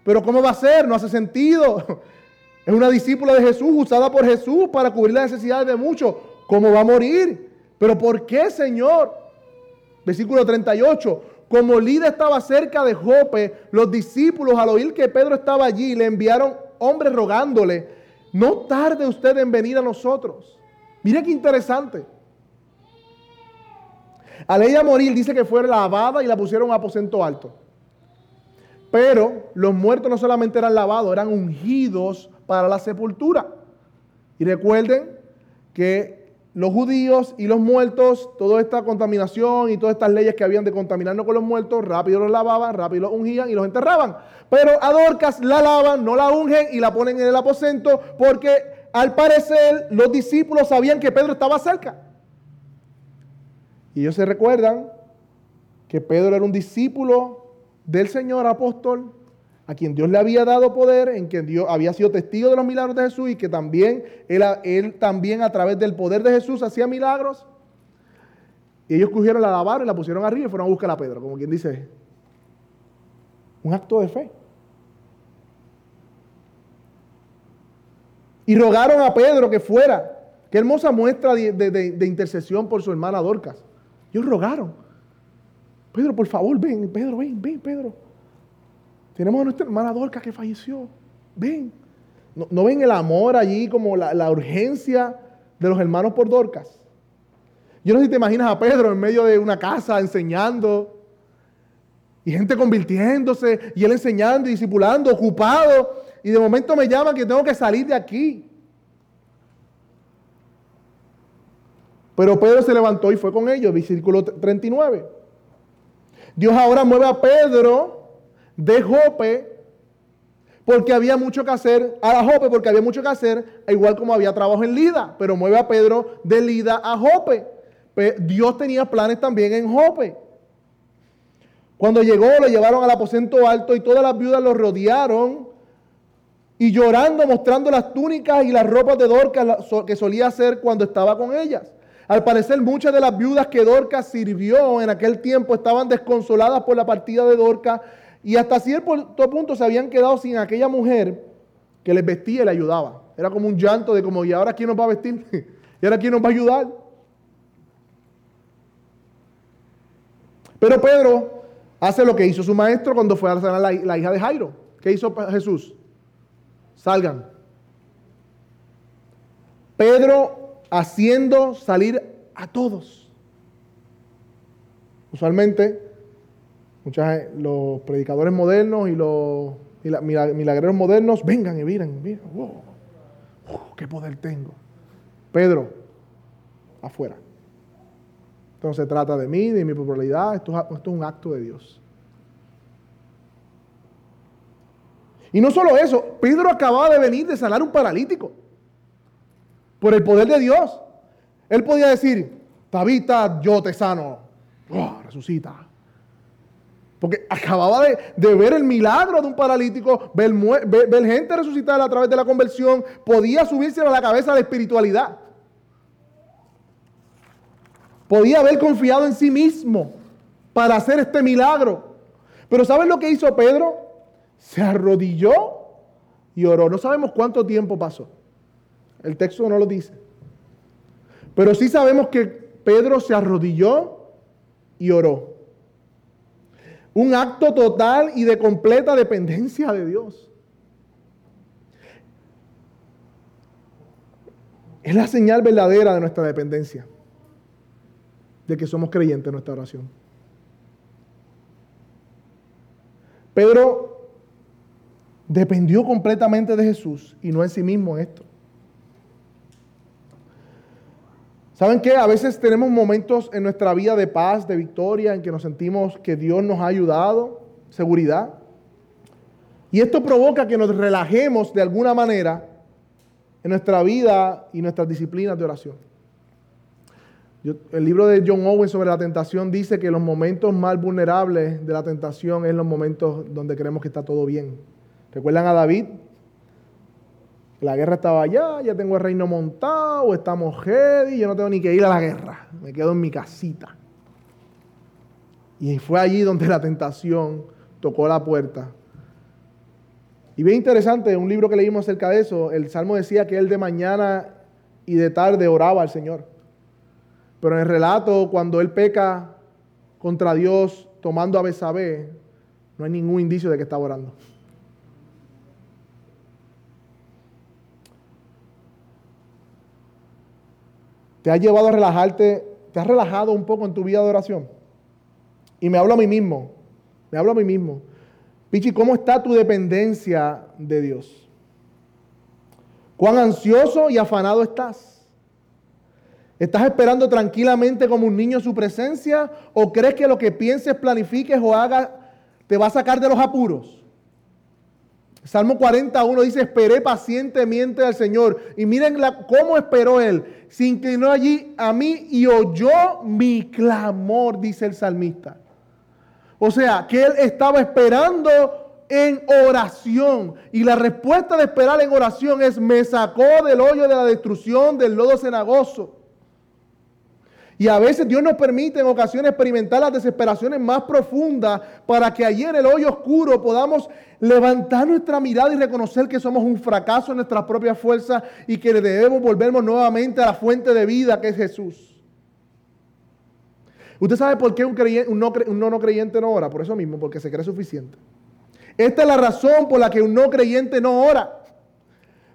Pero ¿cómo va a ser? No hace sentido. [laughs] Es una discípula de Jesús, usada por Jesús para cubrir las necesidades de muchos. ¿Cómo va a morir? Pero ¿por qué, Señor? Versículo 38. Como Lida estaba cerca de Jope, los discípulos al oír que Pedro estaba allí le enviaron hombres rogándole, no tarde usted en venir a nosotros. Mire qué interesante. Al ella morir dice que fue lavada y la pusieron a aposento alto. Pero los muertos no solamente eran lavados, eran ungidos para la sepultura. Y recuerden que los judíos y los muertos, toda esta contaminación y todas estas leyes que habían de contaminarnos con los muertos, rápido los lavaban, rápido los ungían y los enterraban. Pero a Dorcas la lavan, no la ungen y la ponen en el aposento porque al parecer los discípulos sabían que Pedro estaba cerca. Y ellos se recuerdan que Pedro era un discípulo del Señor apóstol, a quien Dios le había dado poder, en quien Dios había sido testigo de los milagros de Jesús y que también él, también a través del poder de Jesús hacía milagros. Y ellos cogieron la lavaron y la pusieron arriba y fueron a buscar a Pedro, como quien dice, un acto de fe. Y rogaron a Pedro que fuera. Qué hermosa muestra de intercesión por su hermana Dorcas. Ellos rogaron. Pedro, por favor, ven, Pedro, ven, ven, Pedro. Tenemos a nuestra hermana Dorca que falleció. Ven. ¿No, ven el amor allí como la, urgencia de los hermanos por Dorcas? Yo no sé si te imaginas a Pedro en medio de una casa enseñando y gente convirtiéndose y él enseñando y discipulando, ocupado. Y de momento me llaman que tengo que salir de aquí. Pero Pedro se levantó y fue con ellos, versículo 39. Dios ahora mueve a Pedro de Jope porque había mucho que hacer, a la Jope porque había mucho que hacer, igual como había trabajo en Lida, pero mueve a Pedro de Lida a Jope. Dios tenía planes también en Jope. Cuando llegó, lo llevaron al aposento alto y todas las viudas lo rodearon y llorando, mostrando las túnicas y las ropas de Dorcas que solía hacer cuando estaba con ellas. Al parecer muchas de las viudas que Dorcas sirvió en aquel tiempo estaban desconsoladas por la partida de Dorcas y hasta cierto punto se habían quedado sin aquella mujer que les vestía y le ayudaba. Era como un llanto de como, ¿y ahora quién nos va a vestir? [laughs] ¿Y ahora quién nos va a ayudar? Pero Pedro hace lo que hizo su maestro cuando fue a sanar la, la hija de Jairo. ¿Qué hizo Jesús? Salgan. Pedro haciendo salir a todos. Usualmente, los predicadores modernos y los milagreros modernos, vengan y miren, wow, qué poder tengo. Pedro, afuera. Entonces se trata de mí, de mi popularidad, esto, esto es un acto de Dios. Y no solo eso, Pedro acababa de venir de sanar un paralítico por el poder de Dios. Él podía decir, Tabita, yo te sano. Oh, resucita. Porque acababa de, ver el milagro de un paralítico, ver, gente resucitada a través de la conversión, podía subirse a la cabeza la espiritualidad. Podía haber confiado en sí mismo para hacer este milagro. Pero ¿saben lo que hizo Pedro? Se arrodilló y oró. No sabemos cuánto tiempo pasó. El texto no lo dice. Pero sí sabemos que Pedro se arrodilló y oró. Un acto total y de completa dependencia de Dios. Es la señal verdadera de nuestra dependencia, de que somos creyentes en nuestra oración. Pedro dependió completamente de Jesús y no en sí mismo esto. ¿Saben qué? A veces tenemos momentos en nuestra vida de paz, de victoria, en que nos sentimos que Dios nos ha ayudado, seguridad. Y esto provoca que nos relajemos de alguna manera en nuestra vida y nuestras disciplinas de oración. el libro de John Owen sobre la tentación dice que los momentos más vulnerables de la tentación es los momentos donde creemos que está todo bien. ¿Recuerdan a David? La guerra estaba allá, ya tengo el reino montado, estamos ready, yo no tengo ni que ir a la guerra, me quedo en mi casita. Y fue allí donde la tentación tocó la puerta. Y bien interesante, un libro que leímos acerca de eso, el Salmo decía que él de mañana y de tarde oraba al Señor. Pero en el relato, cuando él peca contra Dios tomando a Besabé, no hay ningún indicio de que estaba orando. ¿Te ha llevado a relajarte? ¿Te has relajado un poco en tu vida de oración? Y me hablo a mí mismo. Me hablo a mí mismo. Pichi, ¿cómo está tu dependencia de Dios? ¿Cuán ansioso y afanado estás? ¿Estás esperando tranquilamente como un niño su presencia? ¿O crees que lo que pienses, planifiques o hagas te va a sacar de los apuros? Salmo 41 dice, esperé pacientemente al Señor. Y miren cómo esperó él. Se inclinó allí a mí y oyó mi clamor, dice el salmista. O sea, que él estaba esperando en oración. Y la respuesta de esperar en oración es, me sacó del hoyo de la destrucción, del lodo cenagoso. Y a veces Dios nos permite en ocasiones experimentar las desesperaciones más profundas para que allí en el hoyo oscuro podamos levantar nuestra mirada y reconocer que somos un fracaso en nuestras propias fuerzas y que debemos volvernos nuevamente a la fuente de vida que es Jesús. ¿Usted sabe por qué un, no, un no creyente no ora? Por eso mismo, porque se cree suficiente. Esta es la razón por la que un no creyente no ora.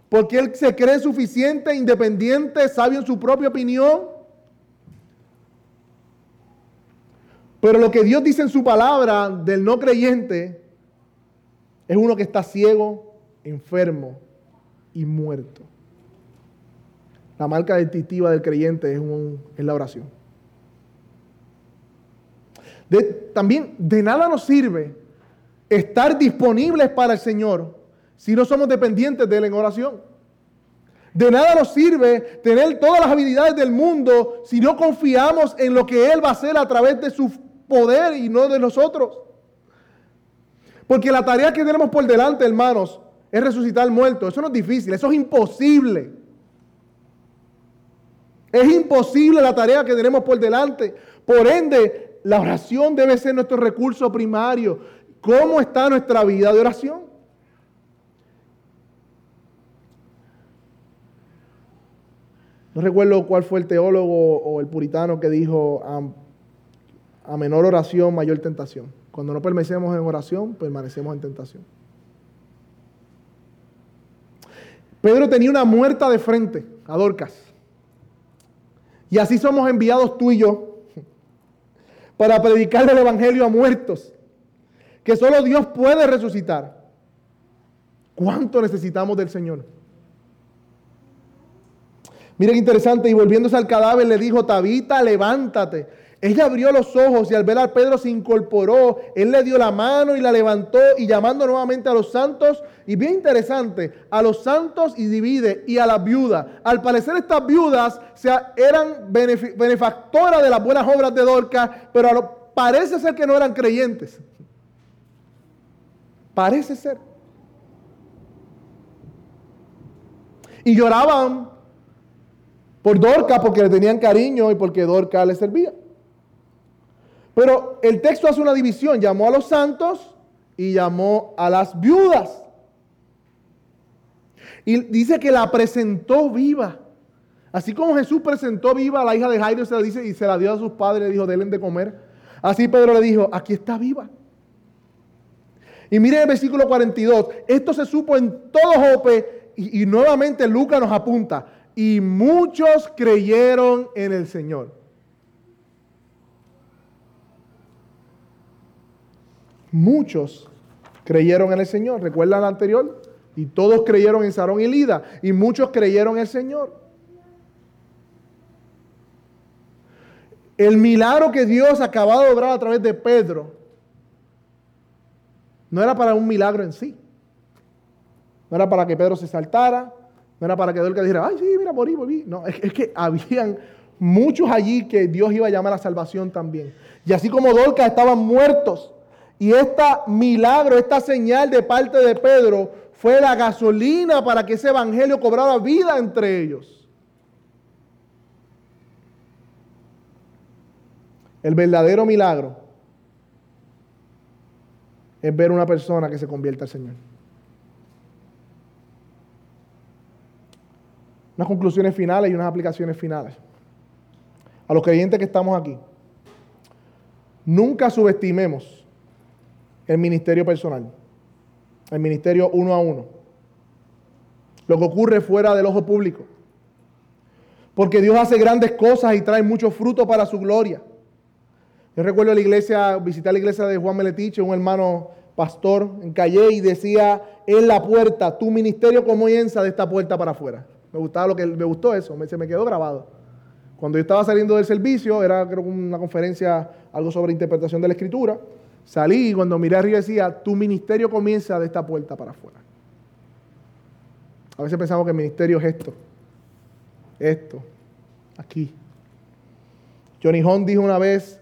Porque él se cree suficiente, independiente, sabio en su propia opinión Pero lo que Dios dice en su palabra del no creyente es uno que está ciego, enfermo y muerto. La marca distintiva del creyente es, la oración. también de nada nos sirve estar disponibles para el Señor si no somos dependientes de Él en oración. De nada nos sirve tener todas las habilidades del mundo si no confiamos en lo que Él va a hacer a través de su poder y no de nosotros. Porque la tarea que tenemos por delante, hermanos, es resucitar muertos. Eso no es difícil, eso es imposible. Es imposible la tarea que tenemos por delante. Por ende, la oración debe ser nuestro recurso primario. ¿Cómo está nuestra vida de oración? No recuerdo cuál fue el teólogo o el puritano que dijo, a menor oración, mayor tentación. Cuando no permanecemos en oración, permanecemos en tentación. Pedro tenía una muerta de frente a Dorcas. Y así somos enviados tú y yo [laughs] para predicar el Evangelio a muertos, que solo Dios puede resucitar. ¿Cuánto necesitamos del Señor? Miren interesante, y volviéndose al cadáver le dijo, Tabita, levántate. Ella abrió los ojos y al ver a Pedro se incorporó. Él le dio la mano y la levantó y llamando nuevamente a los santos. Y bien interesante, a los santos y divide y a las viudas. Al parecer estas viudas eran benefactoras de las buenas obras de Dorcas, pero parece ser que no eran creyentes. Parece ser. Y lloraban por Dorca porque le tenían cariño y porque Dorca le servía. Pero el texto hace una división. Llamó a los santos y llamó a las viudas. Y dice que la presentó viva. Así como Jesús presentó viva a la hija de Jairo se la dice, y se la dio a sus padres, le dijo, denle de comer. Así Pedro le dijo, aquí está viva. Y miren el versículo 42, esto se supo en todo Jope y, y nuevamente Lucas nos apunta, y muchos creyeron en el Señor. Muchos creyeron en el Señor. ¿Recuerdan la anterior? Y todos creyeron en Sarón y Lida. Y muchos creyeron en el Señor. El milagro que Dios acababa de obrar a través de Pedro no era para un milagro en sí. No era para que Pedro se saltara. No era para que Dorcas dijera, ay, sí, mira, morí, morí. No, es, es que habían muchos allí que Dios iba a llamar a salvación también. Y así como Dorcas estaban muertos. Y este milagro, esta señal de parte de Pedro fue la gasolina para que ese evangelio cobrara vida entre ellos. El verdadero milagro es ver una persona que se convierta al Señor. Unas conclusiones finales y unas aplicaciones finales. A los creyentes que estamos aquí, nunca subestimemos el ministerio personal, el ministerio uno a uno, lo que ocurre fuera del ojo público. Porque Dios hace grandes cosas y trae mucho fruto para su gloria. Yo recuerdo la iglesia, visitar la iglesia de Juan Meletiche, un hermano pastor en Calle, y decía, en la puerta, tu ministerio comienza de esta puerta para afuera. Me gustaba lo que me gustó eso, se me quedó grabado. Cuando yo estaba saliendo del servicio, era creo una conferencia, algo sobre interpretación de la escritura, salí y cuando miré arriba decía, tu ministerio comienza de esta puerta para afuera. A veces pensamos que el ministerio es esto, esto, aquí. Johnny Hong dijo una vez,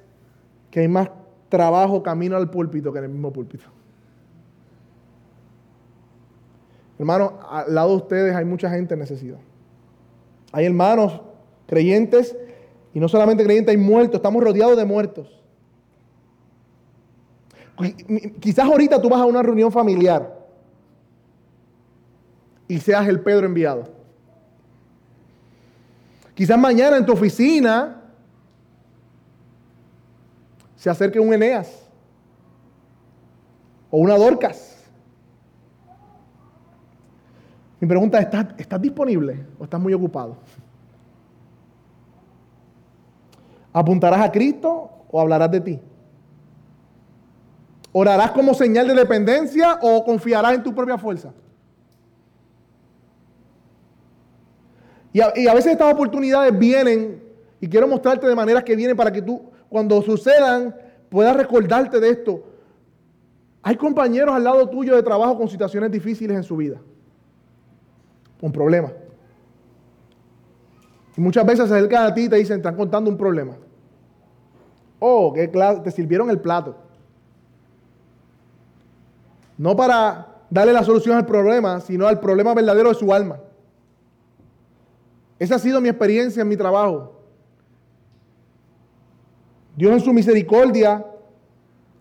que hay más trabajo camino al púlpito que en el mismo púlpito. Hermanos, al lado de ustedes hay mucha gente en necesidad. Hay hermanos creyentes y no solamente creyentes, hay muertos. Estamos rodeados de muertos. Quizás ahorita tú vas a una reunión familiar y seas el Pedro enviado. Quizás mañana en tu oficina se acerque un Eneas o una Dorcas. Mi pregunta es, ¿estás, ¿estás disponible o estás muy ocupado? ¿Apuntarás a Cristo o hablarás de ti? ¿Orarás como señal de dependencia o confiarás en tu propia fuerza? Y a, veces estas oportunidades vienen, y quiero mostrarte de maneras que vienen para que tú cuando sucedan, puedas recordarte de esto. Hay compañeros al lado tuyo de trabajo con situaciones difíciles en su vida, con problemas. Y muchas veces se acercan a ti y te dicen, están contando un problema. Oh, que te sirvieron el plato. No para darle la solución al problema, sino al problema verdadero de su alma. Esa ha sido mi experiencia en mi trabajo. Dios en su misericordia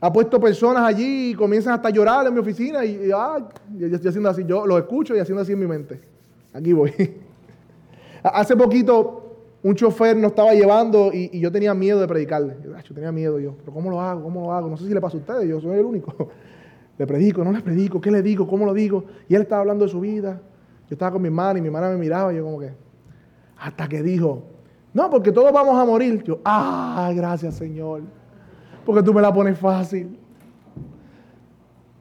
ha puesto personas allí y comienzan hasta a llorar en mi oficina y, haciendo así, yo lo escucho y haciendo así en mi mente. Aquí voy. [laughs] Hace poquito un chofer nos estaba llevando y, yo tenía miedo de predicarle. Yo, tenía miedo yo, pero ¿cómo lo hago? ¿Cómo lo hago? No sé si le pasa a ustedes, yo soy el único. [laughs] Le predico, no le predico, ¿qué le digo? ¿Cómo lo digo? Y él estaba hablando de su vida. Yo estaba con mi hermana y mi hermana me miraba y yo como que, hasta que dijo, no, porque todos vamos a morir. Yo, ah, gracias Señor. Porque tú me la pones fácil.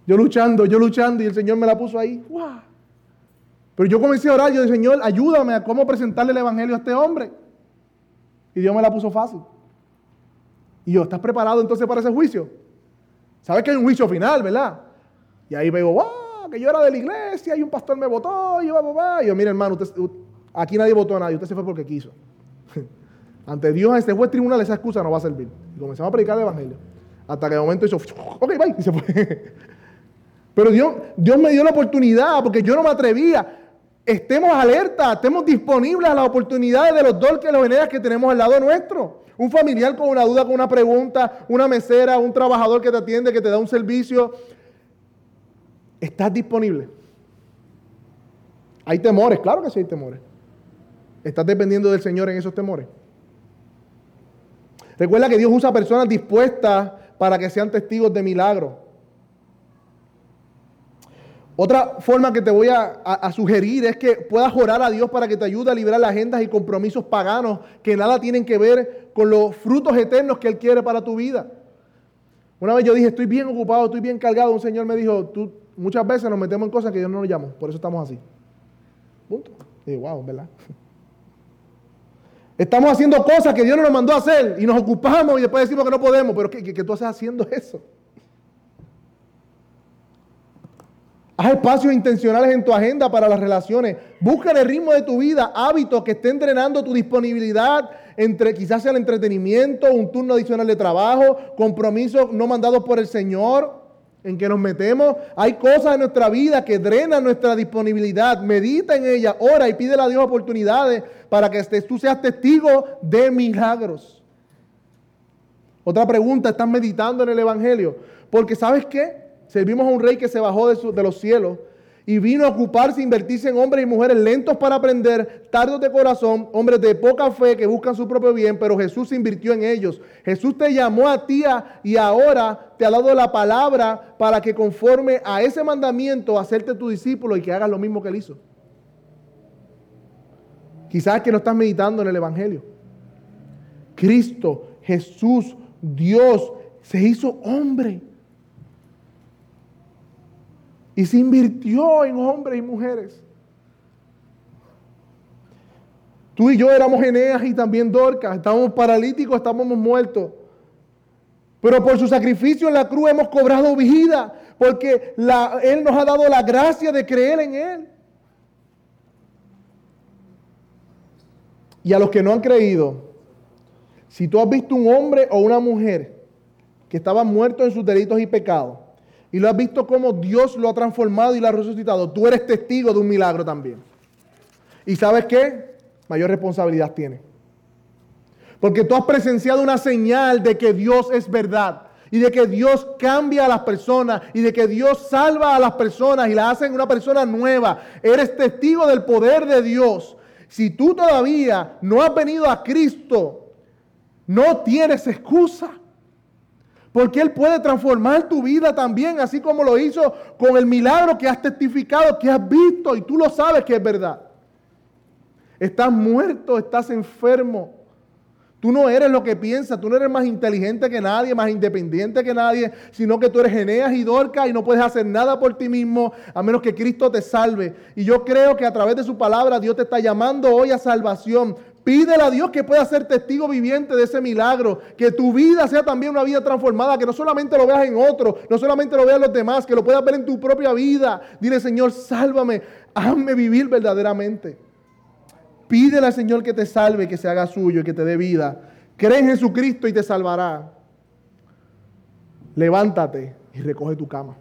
Yo luchando, yo luchando y el Señor me la puso ahí. Pero yo comencé a orar, yo dije, Señor, ayúdame a cómo presentarle el Evangelio a este hombre. Y Dios me la puso fácil. Y yo, ¿estás preparado entonces para ese juicio? Sabes que hay un juicio final, ¿verdad? Y ahí veo, wow, que yo era de la iglesia y un pastor me votó. Y yo, y yo mira hermano, aquí nadie votó a nadie, usted se fue porque quiso. [laughs] Ante Dios, a este juez tribunal, esa excusa no va a servir. Y comenzamos a predicar el Evangelio. Hasta que de momento hizo, [laughs] ok, bye, y se fue. [laughs] Pero Dios, Dios me dio la oportunidad porque yo no me atrevía. Estemos alerta, estemos disponibles a las oportunidades de los dolques y los veneras que tenemos al lado nuestro. Un familiar con una duda, con una pregunta, una mesera, un trabajador que te atiende, que te da un servicio. ¿Estás disponible? Hay temores, claro que sí hay temores. ¿Estás dependiendo del Señor en esos temores? Recuerda que Dios usa personas dispuestas para que sean testigos de milagros. Otra forma que te voy a, sugerir es que puedas orar a Dios para que te ayude a liberar agendas y compromisos paganos que nada tienen que ver con los frutos eternos que Él quiere para tu vida. Una vez yo dije, estoy bien ocupado, estoy bien cargado. Un señor me dijo, tú muchas veces nos metemos en cosas que Dios no nos llama, por eso estamos así. Punto. Y wow, ¿verdad? [laughs] Estamos haciendo cosas que Dios no nos mandó a hacer y nos ocupamos y después decimos que no podemos, pero ¿qué, qué tú haces haciendo [laughs] eso? Haz espacios intencionales en tu agenda para las relaciones. Busca el ritmo de tu vida hábitos que estén drenando tu disponibilidad entre quizás el entretenimiento, un turno adicional de trabajo, compromisos no mandados por el Señor en que nos metemos. Hay cosas en nuestra vida que drenan nuestra disponibilidad. Medita en ella, ora y pídele a Dios oportunidades para que tú seas testigo de milagros. Otra pregunta, ¿estás meditando en el Evangelio? Porque ¿sabes qué? Servimos a un rey que se bajó de, los cielos y vino a ocuparse, invertirse en hombres y mujeres lentos para aprender, tardos de corazón, hombres de poca fe que buscan su propio bien, pero Jesús se invirtió en ellos. Jesús te llamó a ti y ahora te ha dado la palabra para que conforme a ese mandamiento, hacerte tu discípulo y que hagas lo mismo que él hizo. Quizás que no estás meditando en el Evangelio. Cristo, Jesús, Dios, se hizo hombre y se invirtió en hombres y mujeres. Tú y yo éramos Eneas y también Dorcas, estábamos paralíticos, estábamos muertos. Pero por su sacrificio en la cruz hemos cobrado vida, porque Él nos ha dado la gracia de creer en Él. Y a los que no han creído, si tú has visto un hombre o una mujer que estaba muerto en sus delitos y pecados, y lo has visto cómo Dios lo ha transformado y lo ha resucitado, tú eres testigo de un milagro también. ¿Y sabes qué? Mayor responsabilidad tiene. Porque tú has presenciado una señal de que Dios es verdad y de que Dios cambia a las personas y de que Dios salva a las personas y las hace una persona nueva. Eres testigo del poder de Dios. Si tú todavía no has venido a Cristo, no tienes excusa. Porque Él puede transformar tu vida también, así como lo hizo con el milagro que has testificado, que has visto y tú lo sabes que es verdad. Estás muerto, estás enfermo. Tú no eres lo que piensas, tú no eres más inteligente que nadie, más independiente que nadie, sino que tú eres Eneas y Dorca y no puedes hacer nada por ti mismo a menos que Cristo te salve. Y yo creo que a través de su palabra Dios te está llamando hoy a salvación. Pídele a Dios que pueda ser testigo viviente de ese milagro, que tu vida sea también una vida transformada, que no solamente lo veas en otro, no solamente lo veas en los demás, que lo puedas ver en tu propia vida. Dile, Señor, sálvame, hazme vivir verdaderamente. Pídele al Señor que te salve, que se haga suyo y que te dé vida. Cree en Jesucristo y te salvará. Levántate y recoge tu cama.